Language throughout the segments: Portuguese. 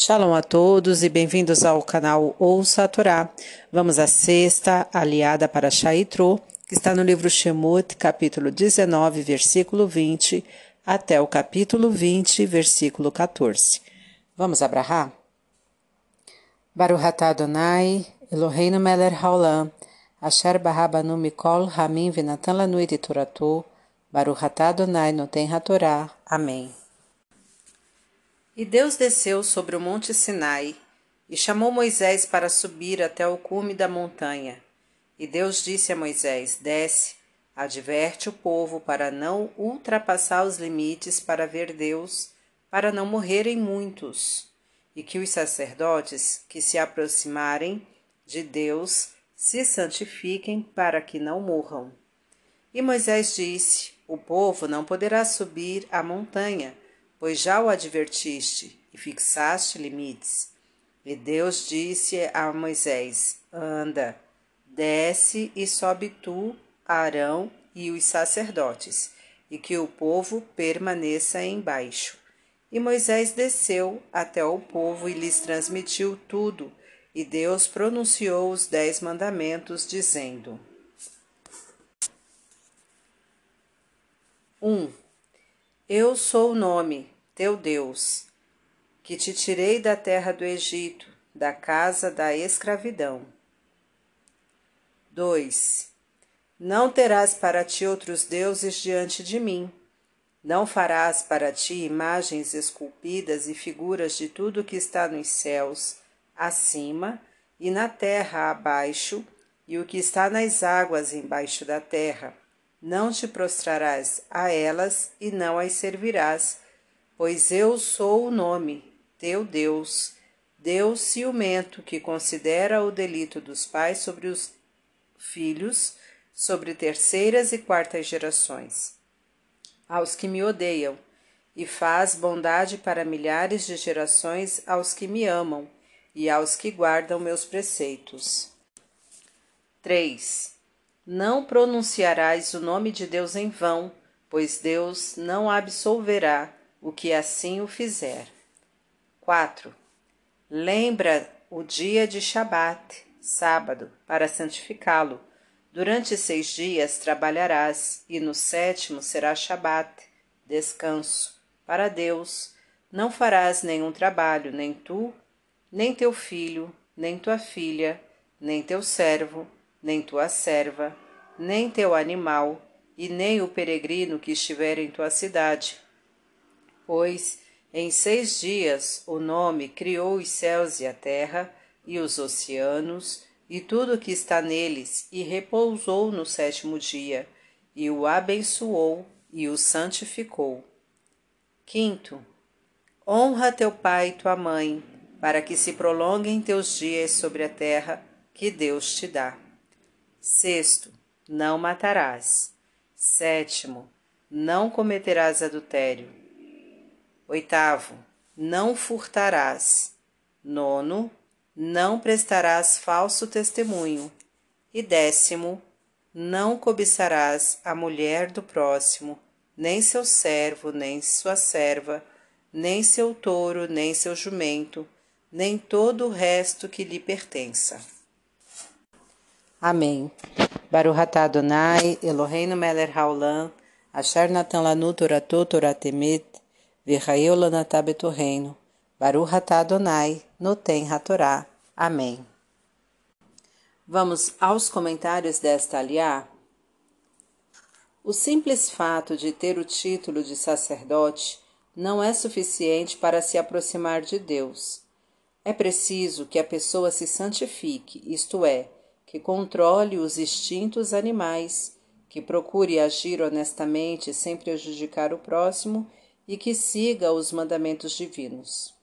Shalom a todos e bem-vindos ao canal Ouça a Torá. Vamos à sexta aliada para Shaitro, que está no livro Shemut, capítulo 19, versículo 20, até o capítulo 20, versículo 14. Vamos abrahar? Adonai, Eloheinu melech haolam, asher barabanu mikol hamim venatan lanu et Toratu, Baruch atah Adonai noten hatorá. Amém. E Deus desceu sobre o monte Sinai e chamou Moisés para subir até o cume da montanha. E Deus disse a Moisés: Desce, adverte o povo para não ultrapassar os limites para ver Deus, para não morrerem muitos, e que os sacerdotes que se aproximarem de Deus se santifiquem para que não morram. E Moisés disse: O povo não poderá subir a montanha pois já o advertiste e fixaste limites. E Deus disse a Moisés: Anda, desce e sobe tu, Arão e os sacerdotes, e que o povo permaneça embaixo. E Moisés desceu até o povo e lhes transmitiu tudo, e Deus pronunciou os dez mandamentos, dizendo: 1. Um, eu sou o nome, teu Deus, que te tirei da terra do Egito, da casa da escravidão. 2. Não terás para ti outros deuses diante de mim. Não farás para ti imagens esculpidas e figuras de tudo que está nos céus, acima, e na terra abaixo, e o que está nas águas embaixo da terra não te prostrarás a elas e não as servirás, pois eu sou o nome, teu Deus, Deus ciumento, que considera o delito dos pais sobre os filhos, sobre terceiras e quartas gerações. Aos que me odeiam, e faz bondade para milhares de gerações aos que me amam e aos que guardam meus preceitos. 3. Não pronunciarás o nome de Deus em vão, pois Deus não absolverá o que assim o fizer. 4. Lembra o dia de Shabat, sábado, para santificá-lo. Durante seis dias trabalharás, e no sétimo será Shabat, descanso, para Deus. Não farás nenhum trabalho, nem tu, nem teu filho, nem tua filha, nem teu servo, nem tua serva, nem teu animal, e nem o peregrino que estiver em tua cidade. Pois em seis dias o nome criou os céus e a terra, e os oceanos, e tudo o que está neles, e repousou no sétimo dia, e o abençoou e o santificou. Quinto, honra teu pai e tua mãe, para que se prolonguem teus dias sobre a terra que Deus te dá. Sexto, não matarás. Sétimo, não cometerás adultério. Oitavo, não furtarás. Nono, não prestarás falso testemunho. E décimo, não cobiçarás a mulher do próximo, nem seu servo, nem sua serva, nem seu touro, nem seu jumento, nem todo o resto que lhe pertença. Amém. Baruch atah Adonai, Eloheinu melech haolam, asher natan lanu torato toratemet, v'chaeu lanatah betorreino. Baruch atah Adonai, noten hatorá. Amém. Vamos aos comentários desta aliá. O simples fato de ter o título de sacerdote não é suficiente para se aproximar de Deus. É preciso que a pessoa se santifique, isto é, que controle os instintos animais, que procure agir honestamente sem prejudicar o próximo e que siga os mandamentos divinos.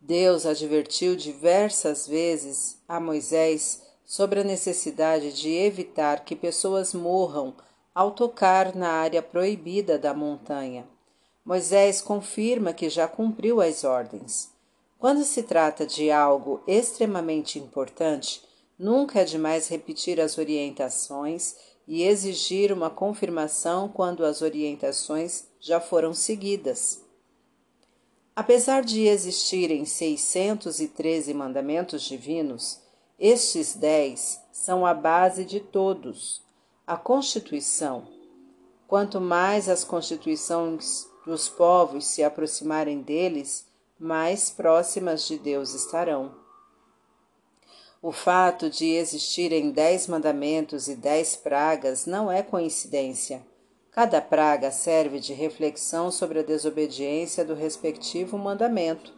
Deus advertiu diversas vezes a Moisés sobre a necessidade de evitar que pessoas morram ao tocar na área proibida da montanha. Moisés confirma que já cumpriu as ordens. Quando se trata de algo extremamente importante, nunca é demais repetir as orientações e exigir uma confirmação quando as orientações já foram seguidas. Apesar de existirem 613 mandamentos divinos, estes dez são a base de todos. A Constituição. Quanto mais as constituições dos povos se aproximarem deles, mais próximas de Deus estarão. O fato de existirem dez mandamentos e dez pragas não é coincidência. Cada praga serve de reflexão sobre a desobediência do respectivo mandamento.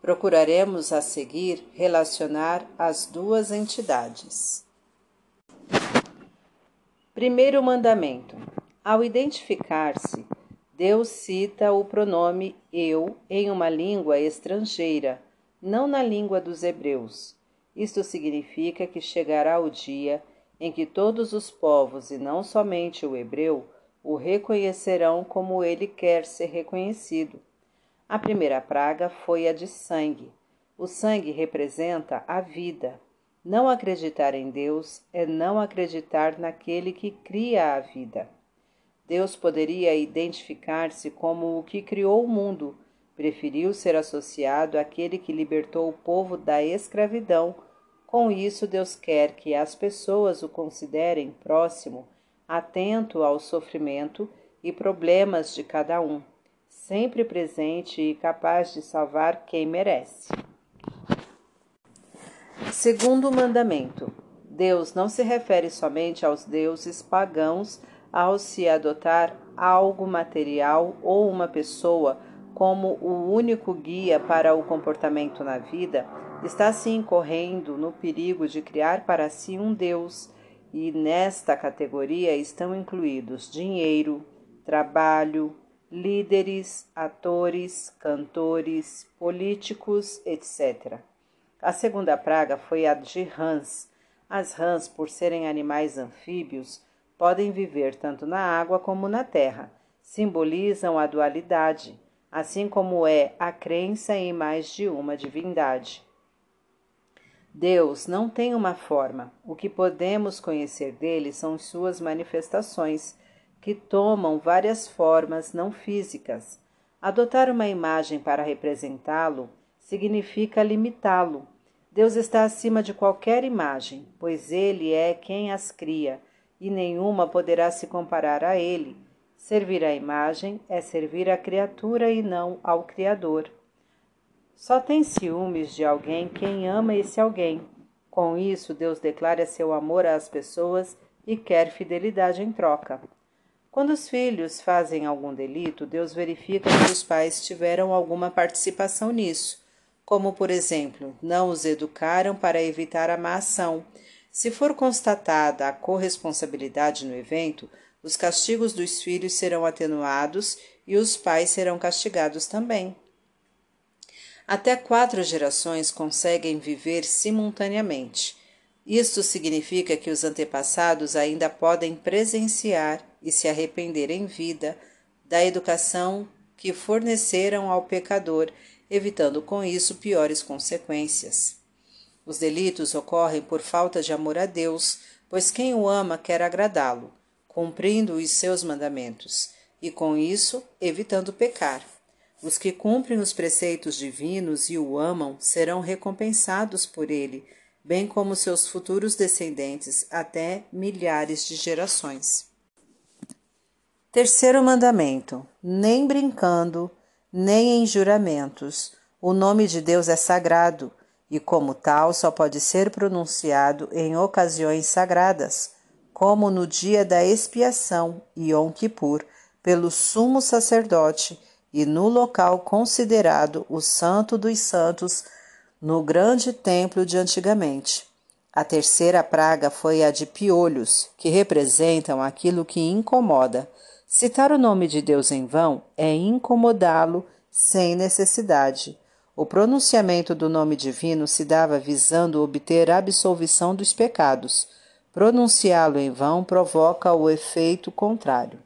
Procuraremos a seguir relacionar as duas entidades. Primeiro mandamento: Ao identificar-se, Deus cita o pronome eu em uma língua estrangeira, não na língua dos hebreus. Isto significa que chegará o dia em que todos os povos, e não somente o hebreu, o reconhecerão como ele quer ser reconhecido. A primeira praga foi a de sangue. O sangue representa a vida. Não acreditar em Deus é não acreditar naquele que cria a vida. Deus poderia identificar-se como o que criou o mundo, preferiu ser associado àquele que libertou o povo da escravidão. Com isso, Deus quer que as pessoas o considerem próximo atento ao sofrimento e problemas de cada um, sempre presente e capaz de salvar quem merece. Segundo mandamento: Deus não se refere somente aos deuses pagãos ao se adotar algo material ou uma pessoa como o único guia para o comportamento na vida, está se incorrendo no perigo de criar para si um Deus e nesta categoria estão incluídos dinheiro, trabalho, líderes, atores, cantores, políticos, etc. A segunda praga foi a de rãs. As rãs, por serem animais anfíbios, podem viver tanto na água como na terra. Simbolizam a dualidade, assim como é a crença em mais de uma divindade. Deus não tem uma forma. O que podemos conhecer dele são suas manifestações, que tomam várias formas não físicas. Adotar uma imagem para representá-lo significa limitá-lo. Deus está acima de qualquer imagem, pois ele é quem as cria, e nenhuma poderá se comparar a ele. Servir à imagem é servir à criatura e não ao Criador. Só tem ciúmes de alguém quem ama esse alguém. Com isso, Deus declara seu amor às pessoas e quer fidelidade em troca. Quando os filhos fazem algum delito, Deus verifica se os pais tiveram alguma participação nisso, como, por exemplo, não os educaram para evitar a má ação. Se for constatada a corresponsabilidade no evento, os castigos dos filhos serão atenuados e os pais serão castigados também. Até quatro gerações conseguem viver simultaneamente. Isto significa que os antepassados ainda podem presenciar e se arrepender em vida da educação que forneceram ao pecador, evitando com isso piores consequências. Os delitos ocorrem por falta de amor a Deus, pois quem o ama quer agradá-lo, cumprindo os seus mandamentos, e com isso evitando pecar. Os que cumprem os preceitos divinos e o amam serão recompensados por ele, bem como seus futuros descendentes até milhares de gerações. Terceiro mandamento: nem brincando, nem em juramentos. O nome de Deus é sagrado e, como tal, só pode ser pronunciado em ocasiões sagradas, como no dia da expiação, Yom Kippur, pelo sumo sacerdote e no local considerado o Santo dos Santos, no grande templo de antigamente. A terceira praga foi a de piolhos, que representam aquilo que incomoda. Citar o nome de Deus em vão é incomodá-lo sem necessidade. O pronunciamento do nome divino se dava visando obter a absolvição dos pecados. Pronunciá-lo em vão provoca o efeito contrário.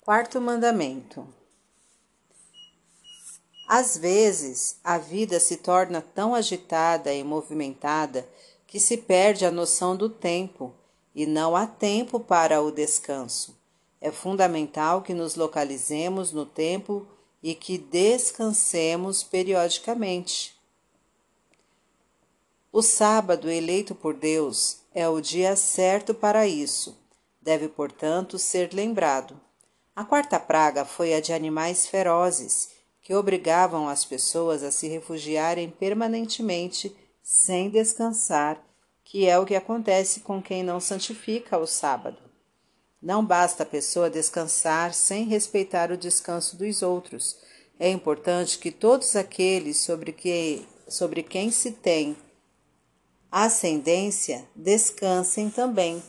Quarto mandamento. Às vezes, a vida se torna tão agitada e movimentada que se perde a noção do tempo e não há tempo para o descanso. É fundamental que nos localizemos no tempo e que descansemos periodicamente. O sábado eleito por Deus é o dia certo para isso. Deve, portanto, ser lembrado. A quarta praga foi a de animais ferozes, que obrigavam as pessoas a se refugiarem permanentemente sem descansar, que é o que acontece com quem não santifica o sábado. Não basta a pessoa descansar sem respeitar o descanso dos outros. É importante que todos aqueles sobre, que, sobre quem se tem ascendência descansem também.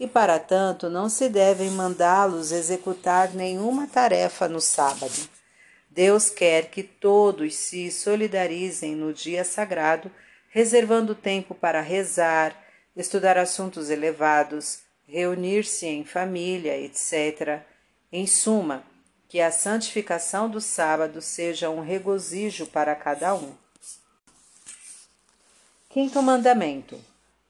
E para tanto não se devem mandá-los executar nenhuma tarefa no sábado. Deus quer que todos se solidarizem no dia sagrado, reservando tempo para rezar, estudar assuntos elevados, reunir-se em família, etc. Em suma, que a santificação do sábado seja um regozijo para cada um. Quinto mandamento: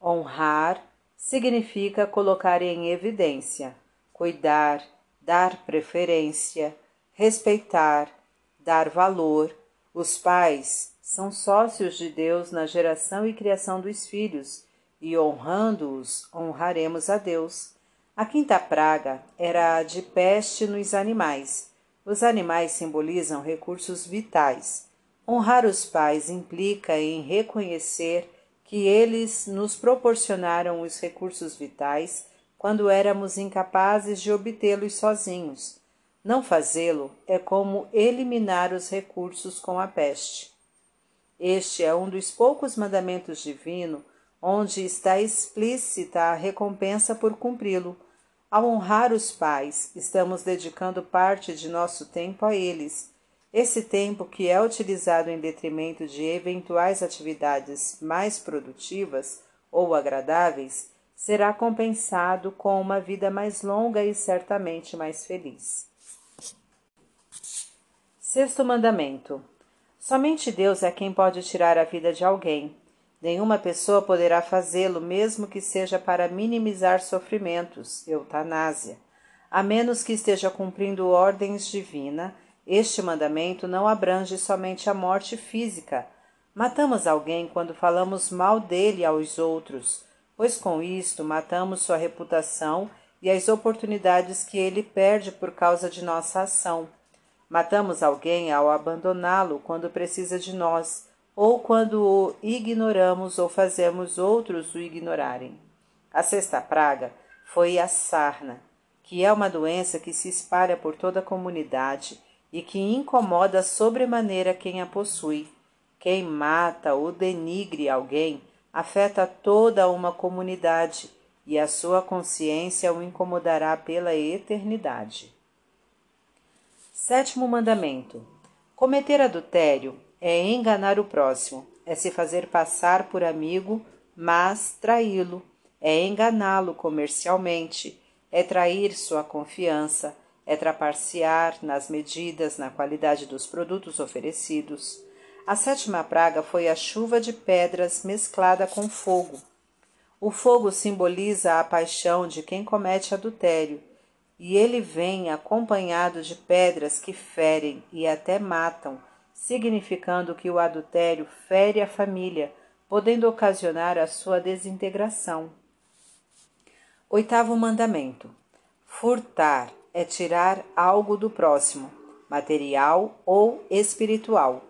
honrar significa colocar em evidência, cuidar, dar preferência, respeitar, dar valor. Os pais são sócios de Deus na geração e criação dos filhos e honrando-os, honraremos a Deus. A quinta praga era a de peste nos animais. Os animais simbolizam recursos vitais. Honrar os pais implica em reconhecer que eles nos proporcionaram os recursos vitais quando éramos incapazes de obtê-los sozinhos. Não fazê-lo é como eliminar os recursos com a peste. Este é um dos poucos mandamentos divinos onde está explícita a recompensa por cumpri-lo. Ao honrar os pais, estamos dedicando parte de nosso tempo a eles. Esse tempo, que é utilizado em detrimento de eventuais atividades mais produtivas ou agradáveis, será compensado com uma vida mais longa e certamente mais feliz. Sexto mandamento: Somente Deus é quem pode tirar a vida de alguém. Nenhuma pessoa poderá fazê-lo, mesmo que seja para minimizar sofrimentos, eutanásia, a menos que esteja cumprindo ordens divinas. Este mandamento não abrange somente a morte física. Matamos alguém quando falamos mal dele aos outros, pois com isto matamos sua reputação e as oportunidades que ele perde por causa de nossa ação. Matamos alguém ao abandoná-lo quando precisa de nós ou quando o ignoramos ou fazemos outros o ignorarem. A sexta praga foi a sarna, que é uma doença que se espalha por toda a comunidade e que incomoda sobremaneira quem a possui. Quem mata ou denigre alguém afeta toda uma comunidade e a sua consciência o incomodará pela eternidade. Sétimo mandamento: Cometer adultério é enganar o próximo, é se fazer passar por amigo, mas traí-lo, é enganá-lo comercialmente, é trair sua confiança, é traparcear nas medidas, na qualidade dos produtos oferecidos. A sétima praga foi a chuva de pedras mesclada com fogo. O fogo simboliza a paixão de quem comete adultério, e ele vem acompanhado de pedras que ferem e até matam significando que o adultério fere a família, podendo ocasionar a sua desintegração. Oitavo mandamento: furtar é tirar algo do próximo, material ou espiritual.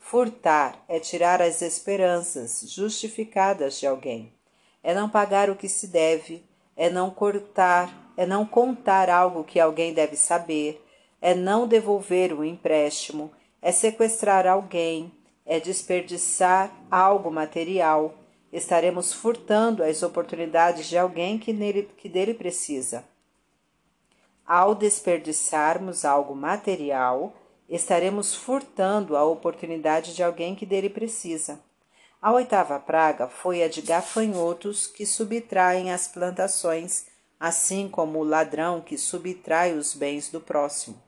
Furtar é tirar as esperanças justificadas de alguém. É não pagar o que se deve, é não cortar, é não contar algo que alguém deve saber, é não devolver o empréstimo, é sequestrar alguém, é desperdiçar algo material. Estaremos furtando as oportunidades de alguém que, nele, que dele precisa. Ao desperdiçarmos algo material, estaremos furtando a oportunidade de alguém que dele precisa. A oitava praga foi a de gafanhotos que subtraem as plantações, assim como o ladrão que subtrai os bens do próximo.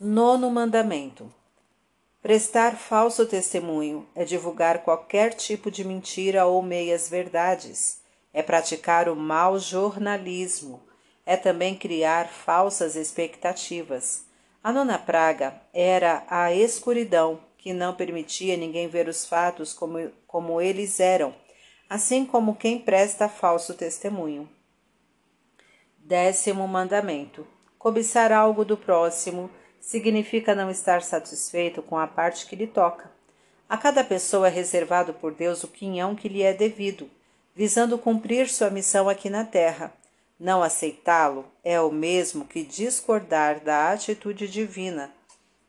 Nono mandamento: Prestar falso testemunho é divulgar qualquer tipo de mentira ou meias-verdades, é praticar o mau jornalismo, é também criar falsas expectativas. A nona praga era a escuridão, que não permitia ninguém ver os fatos como, como eles eram, assim como quem presta falso testemunho. Décimo mandamento: cobiçar algo do próximo significa não estar satisfeito com a parte que lhe toca. A cada pessoa é reservado por Deus o quinhão que lhe é devido, visando cumprir sua missão aqui na terra. Não aceitá-lo é o mesmo que discordar da atitude divina.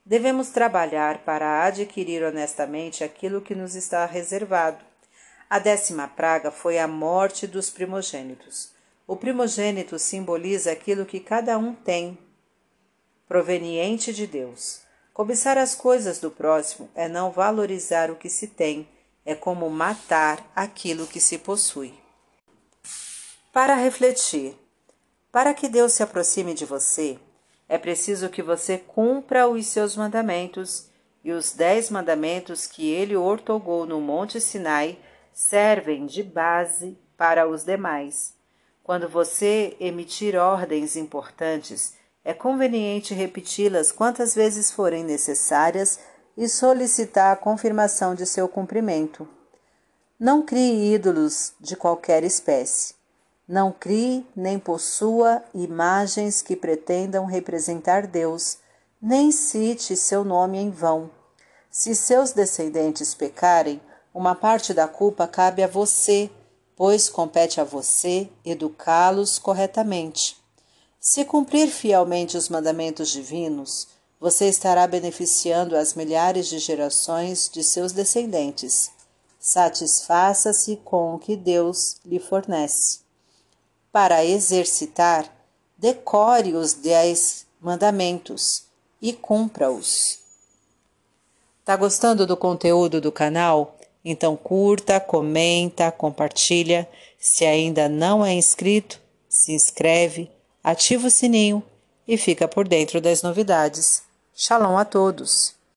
Devemos trabalhar para adquirir honestamente aquilo que nos está reservado. A décima praga foi a morte dos primogênitos. O primogênito simboliza aquilo que cada um tem, proveniente de Deus. Cobiçar as coisas do próximo é não valorizar o que se tem, é como matar aquilo que se possui. Para refletir, para que Deus se aproxime de você, é preciso que você cumpra os seus mandamentos, e os dez mandamentos que ele ortogou no Monte Sinai servem de base para os demais. Quando você emitir ordens importantes, é conveniente repeti-las quantas vezes forem necessárias e solicitar a confirmação de seu cumprimento. Não crie ídolos de qualquer espécie. Não crie nem possua imagens que pretendam representar Deus, nem cite seu nome em vão. Se seus descendentes pecarem, uma parte da culpa cabe a você, pois compete a você educá-los corretamente. Se cumprir fielmente os mandamentos divinos, você estará beneficiando as milhares de gerações de seus descendentes. Satisfaça-se com o que Deus lhe fornece. Para exercitar, decore os dez mandamentos e cumpra-os. Tá gostando do conteúdo do canal? Então curta, comenta, compartilha. Se ainda não é inscrito, se inscreve ativa o sininho e fica por dentro das novidades. Shalom a todos!